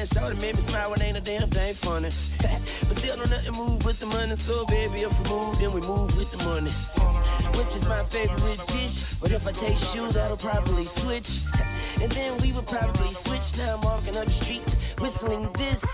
man. Show made me smile when ain't a damn thing funny. but still don't nothing move with the money. So baby, if we move, then we move with the money. Which is my favorite dish. But if I taste you, that'll probably switch. and then we would probably switch. Now I'm walking up the street, whistling this.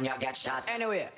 man, you get shot. Anyway.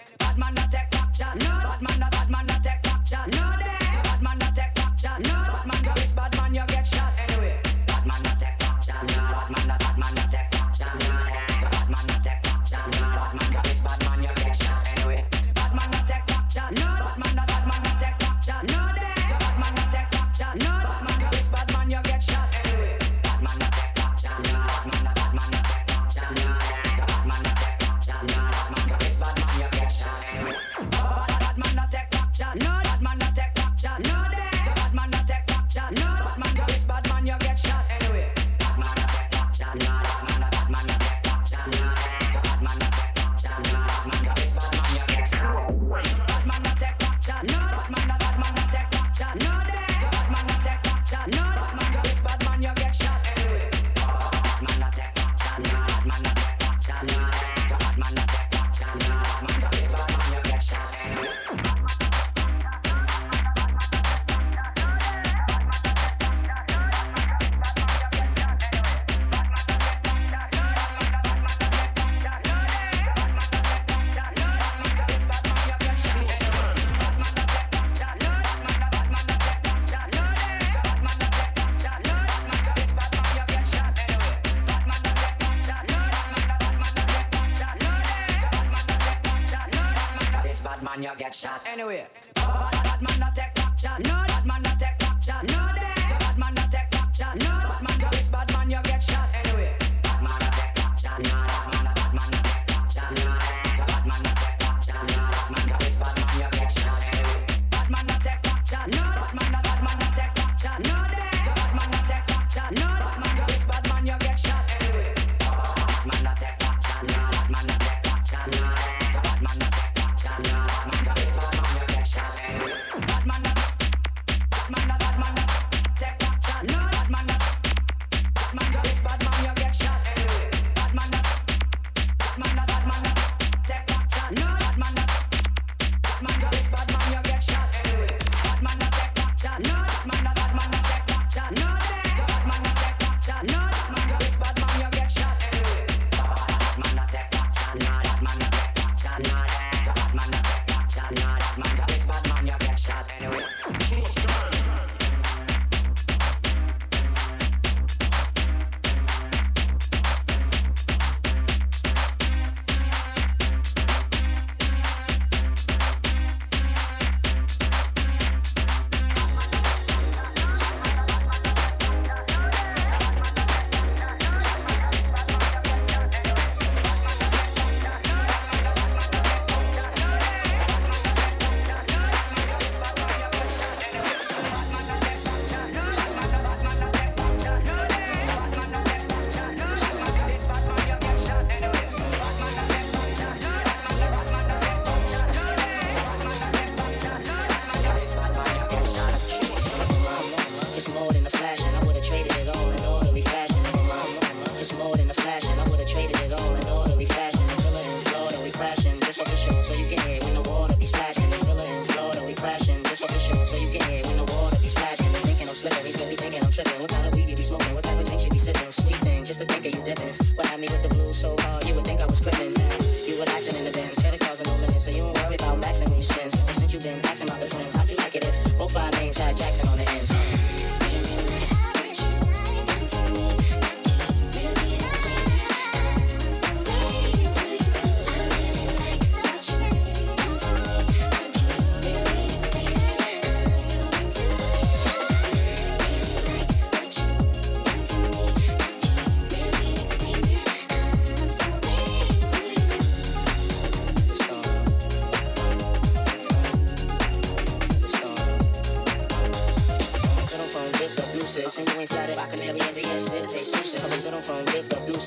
shot. No, bad man, no bad man, no take back No, No, dead. Bad man, no take back shot. No.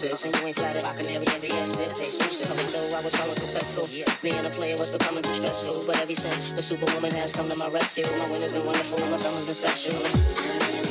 And you ain't flattered by canary and digestive. Exclusive. to knew I was always successful. Being a player was becoming too stressful. But every since the superwoman has come to my rescue, my winter's been wonderful and my summer's been special.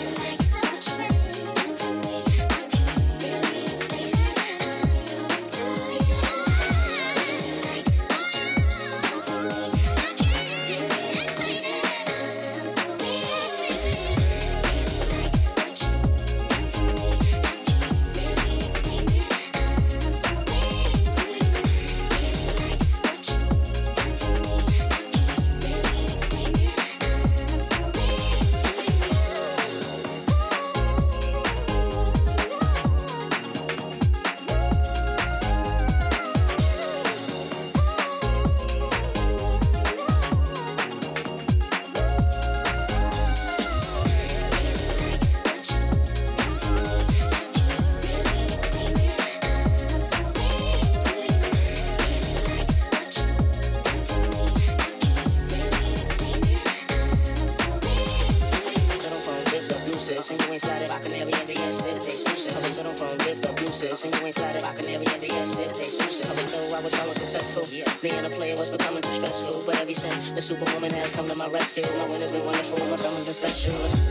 Superwoman has come to my rescue. My winter's been wonderful, my summer's been special.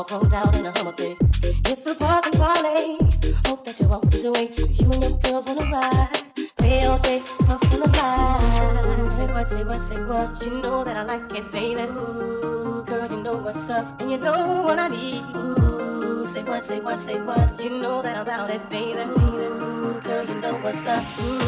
All chromed out in a Hummer pit. Hit the parking parlay. Hope that you walk this way. Cause you and your girls wanna ride. Play all day, puff on the line. Say what, say what, say what. You know that I like it, baby. Ooh, girl, you know what's up. And you know what I need. Ooh, say what, say what, say what. You know that I'm about it, baby. Ooh, girl, you know what's up. Ooh.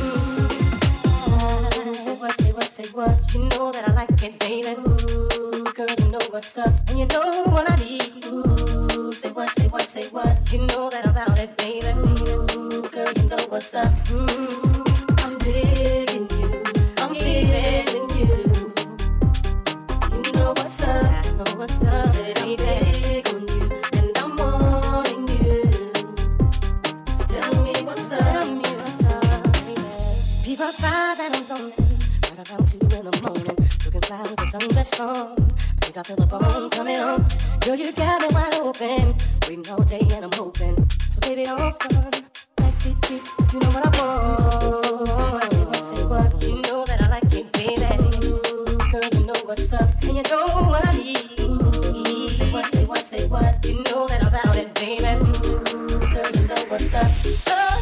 Say what, say what, say what. You know that I like it, baby. Ooh, girl, you know what's up, and you know what I need. Ooh, say what, say what, say what. You know that I'm about it, baby. Ooh, girl, you know what's up. Mm, I'm digging you. I'm feeling you. You know what's up. You know what's up. Said I'm big on you, and I'm wanting you. Tell me what's up. Tell me what's up. People find that I'm lonely. Right around two in the morning, looking fly with the sunbest on. I feel a bone coming on. Girl, you got me wide open, waiting all day and I'm hoping. So baby, don't front, backseat chick, you know what I want. Say what, what, you know that I like it, baby. Girl, you know what's up, and you know what I need. What, say what, say what, you know that I'm about it, baby. Girl, you know what's up. Oh,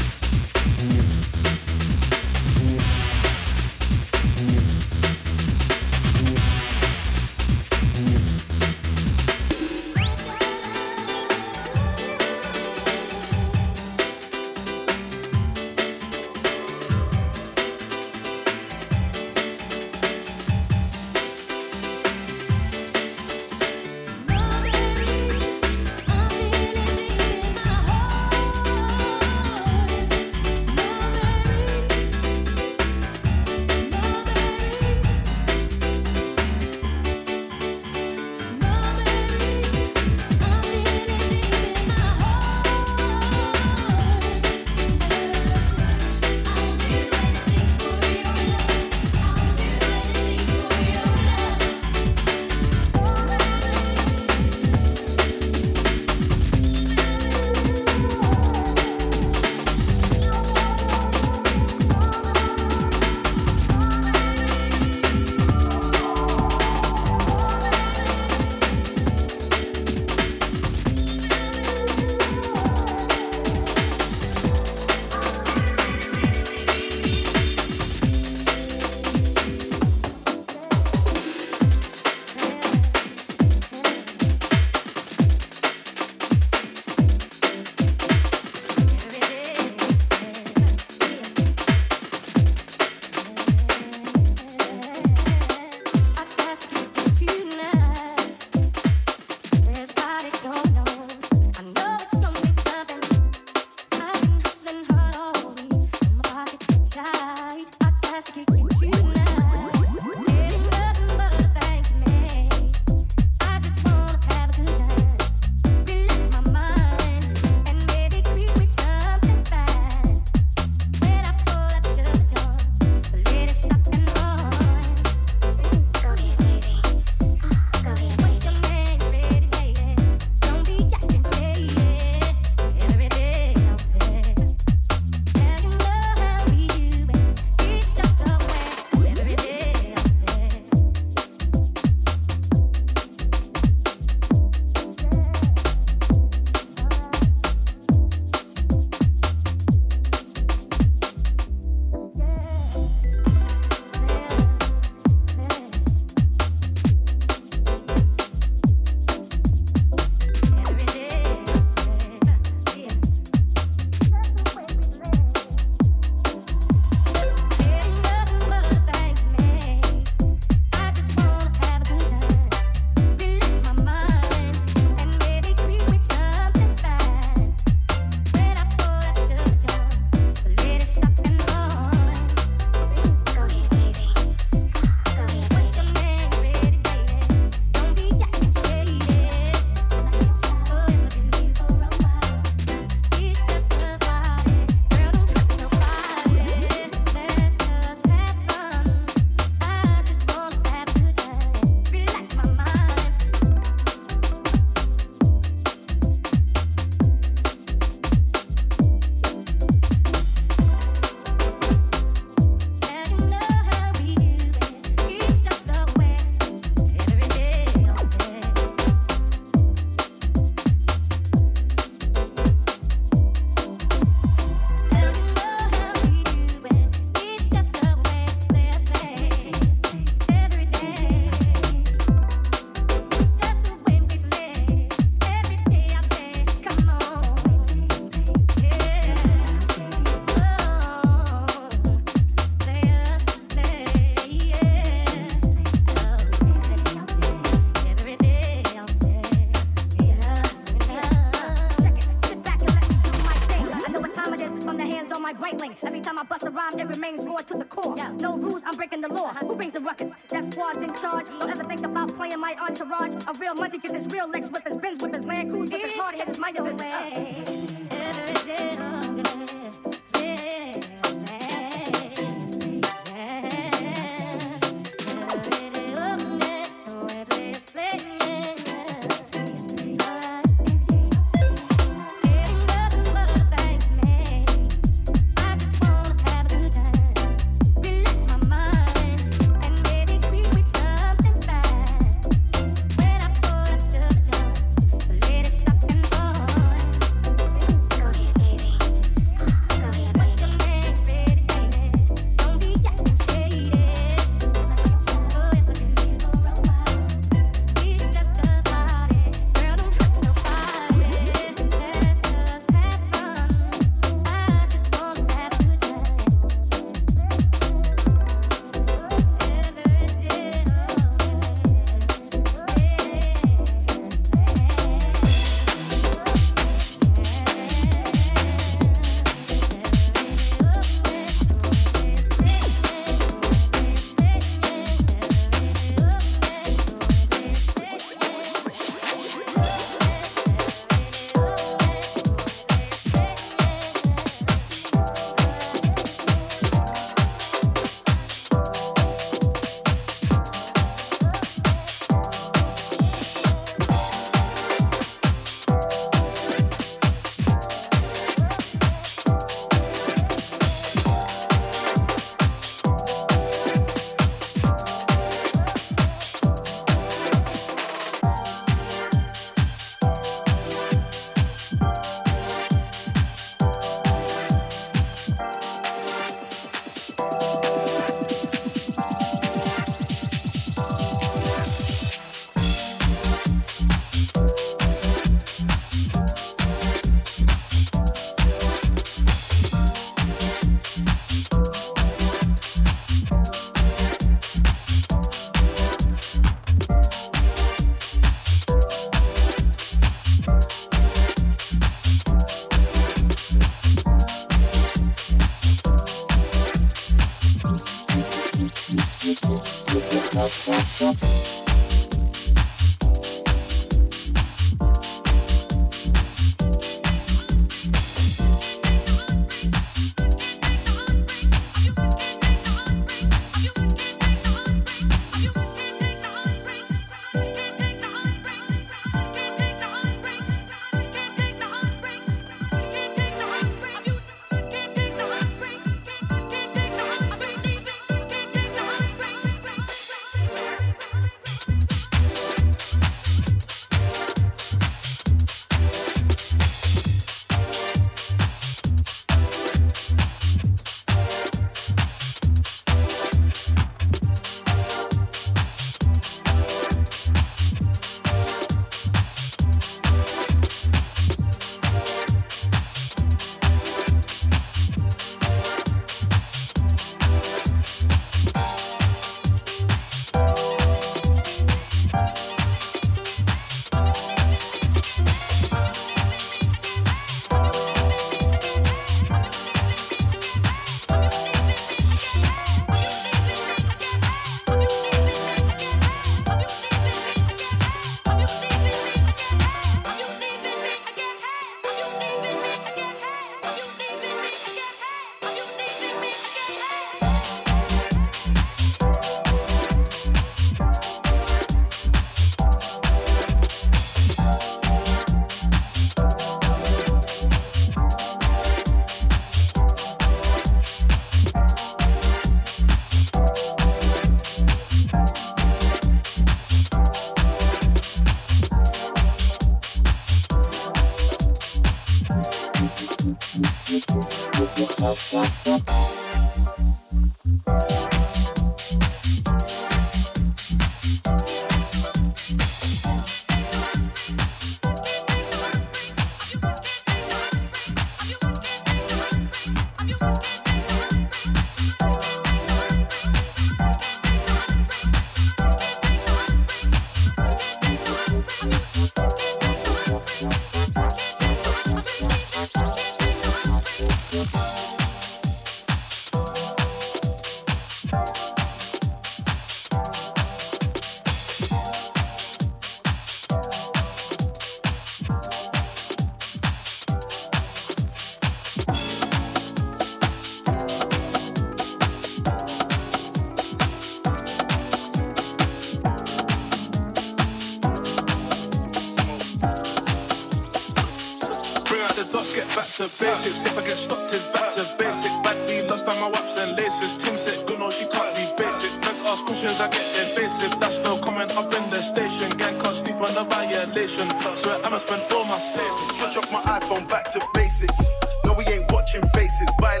If I get stopped, it's back to basic. Bad B lost on my waps and laces. Tim said, good, no, she can't be basic. Friends ask questions, I get invasive. That's no comment, I've in the station. Gang can't sleep on the violation. So I'ma spend all my savings. Switch off my iPhone back to basics. No, we ain't watching faces. Violate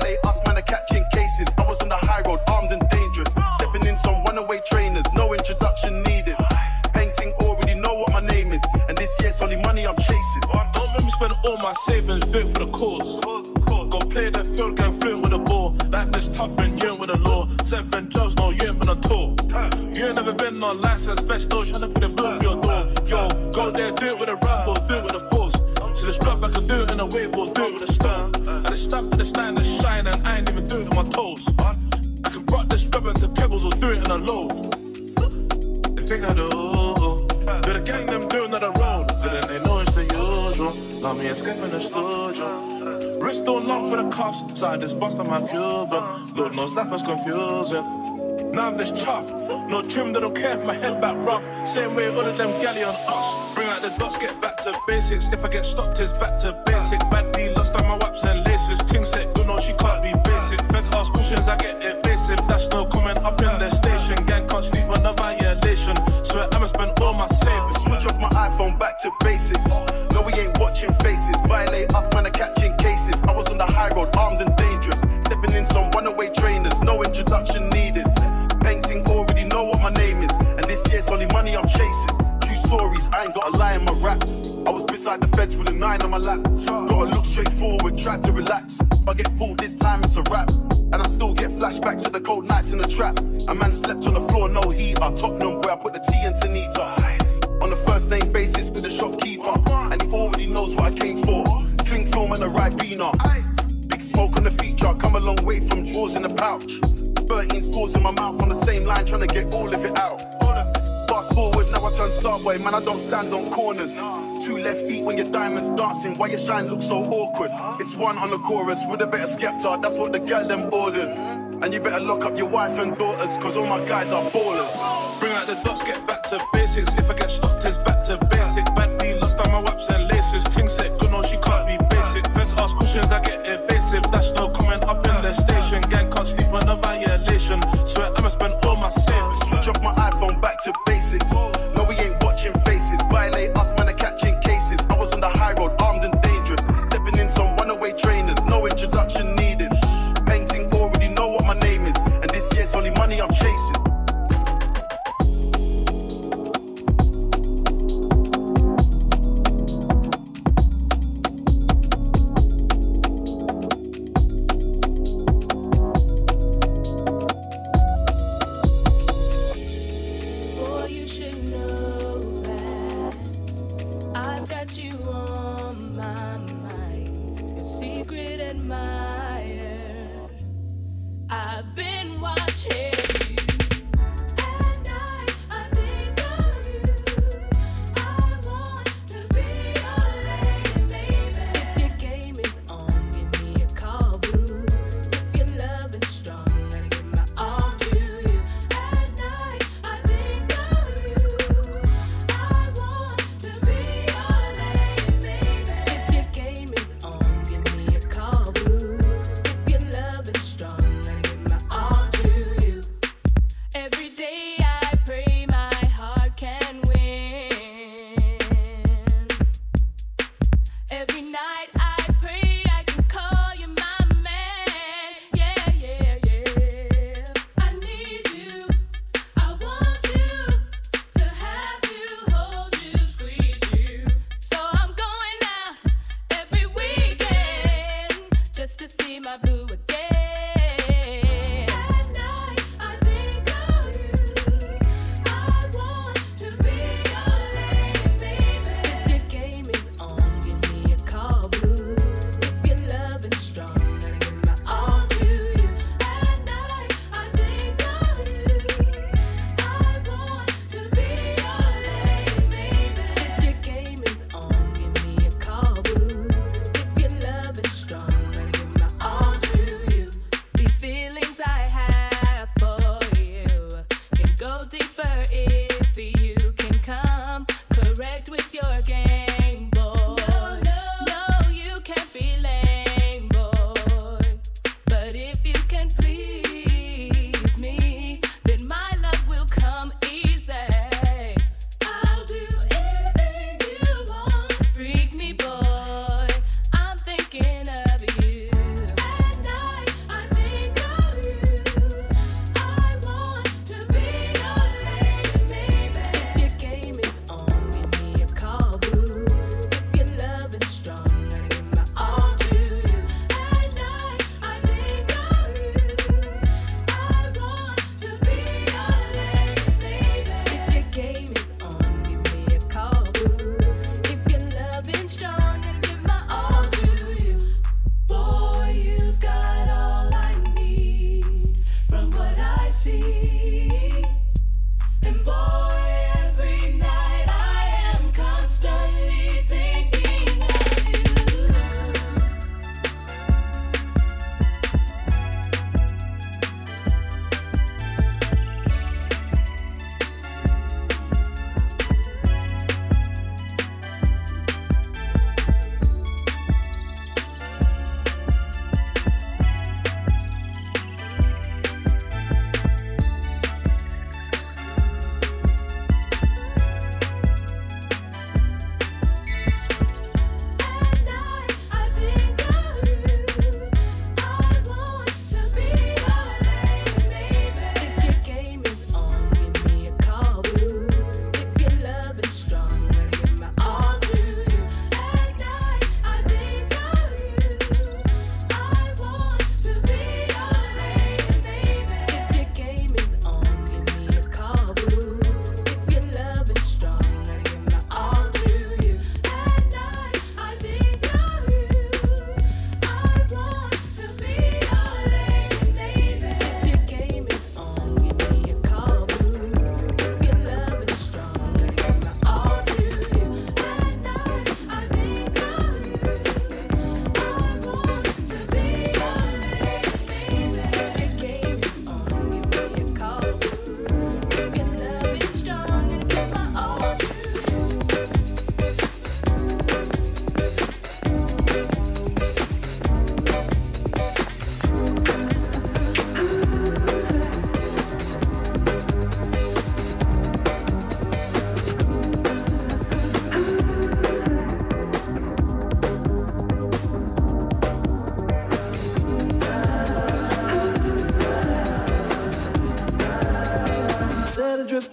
life was confusing. Now I'm this tough. No trim, they don't care if my head back rough. Same way all of them galley on us. Bring out the dots, get back to basics. If I get stopped, it's back to basic. Bad B lost on my waps and laces. Ting said, you know she can't be basic. Fence ask questions, I get evasive. That's no comment up in the station. Gang can't sleep on the violation. So I'ma spend all my savings. Switch off my iPhone back to basics. No, we ain't watching faces. Violate us, man, are catching cases. I was on the high road, armed and money I'm chasing. True stories, I ain't got a lie in my raps. I was beside the feds with a nine on my lap. Gotta look straight forward, try to relax. If I get pulled this time, it's a wrap. And I still get flashbacks to the cold nights in the trap. A man slept on the floor, no heater. Tottenham, where I put the tea into Nita. On a first name basis with the shopkeeper. And he already knows what I came for. Cling film and a Ribena. Big smoke on the feature, come a long way from drawers in the pouch. 13 scores in my mouth on the same line, trying to get all of it out. I starboy, man, I don't stand on corners. Two left feet when your diamonds dancing, why your shine looks so awkward? It's one on the chorus with a bit of Skepta, that's what the girl them ordered. And you better lock up your wife and daughters, cause all my guys are ballers. Bring out the dots, get back to basics. If I get stopped,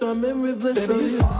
my memory bliss you.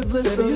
Bliss of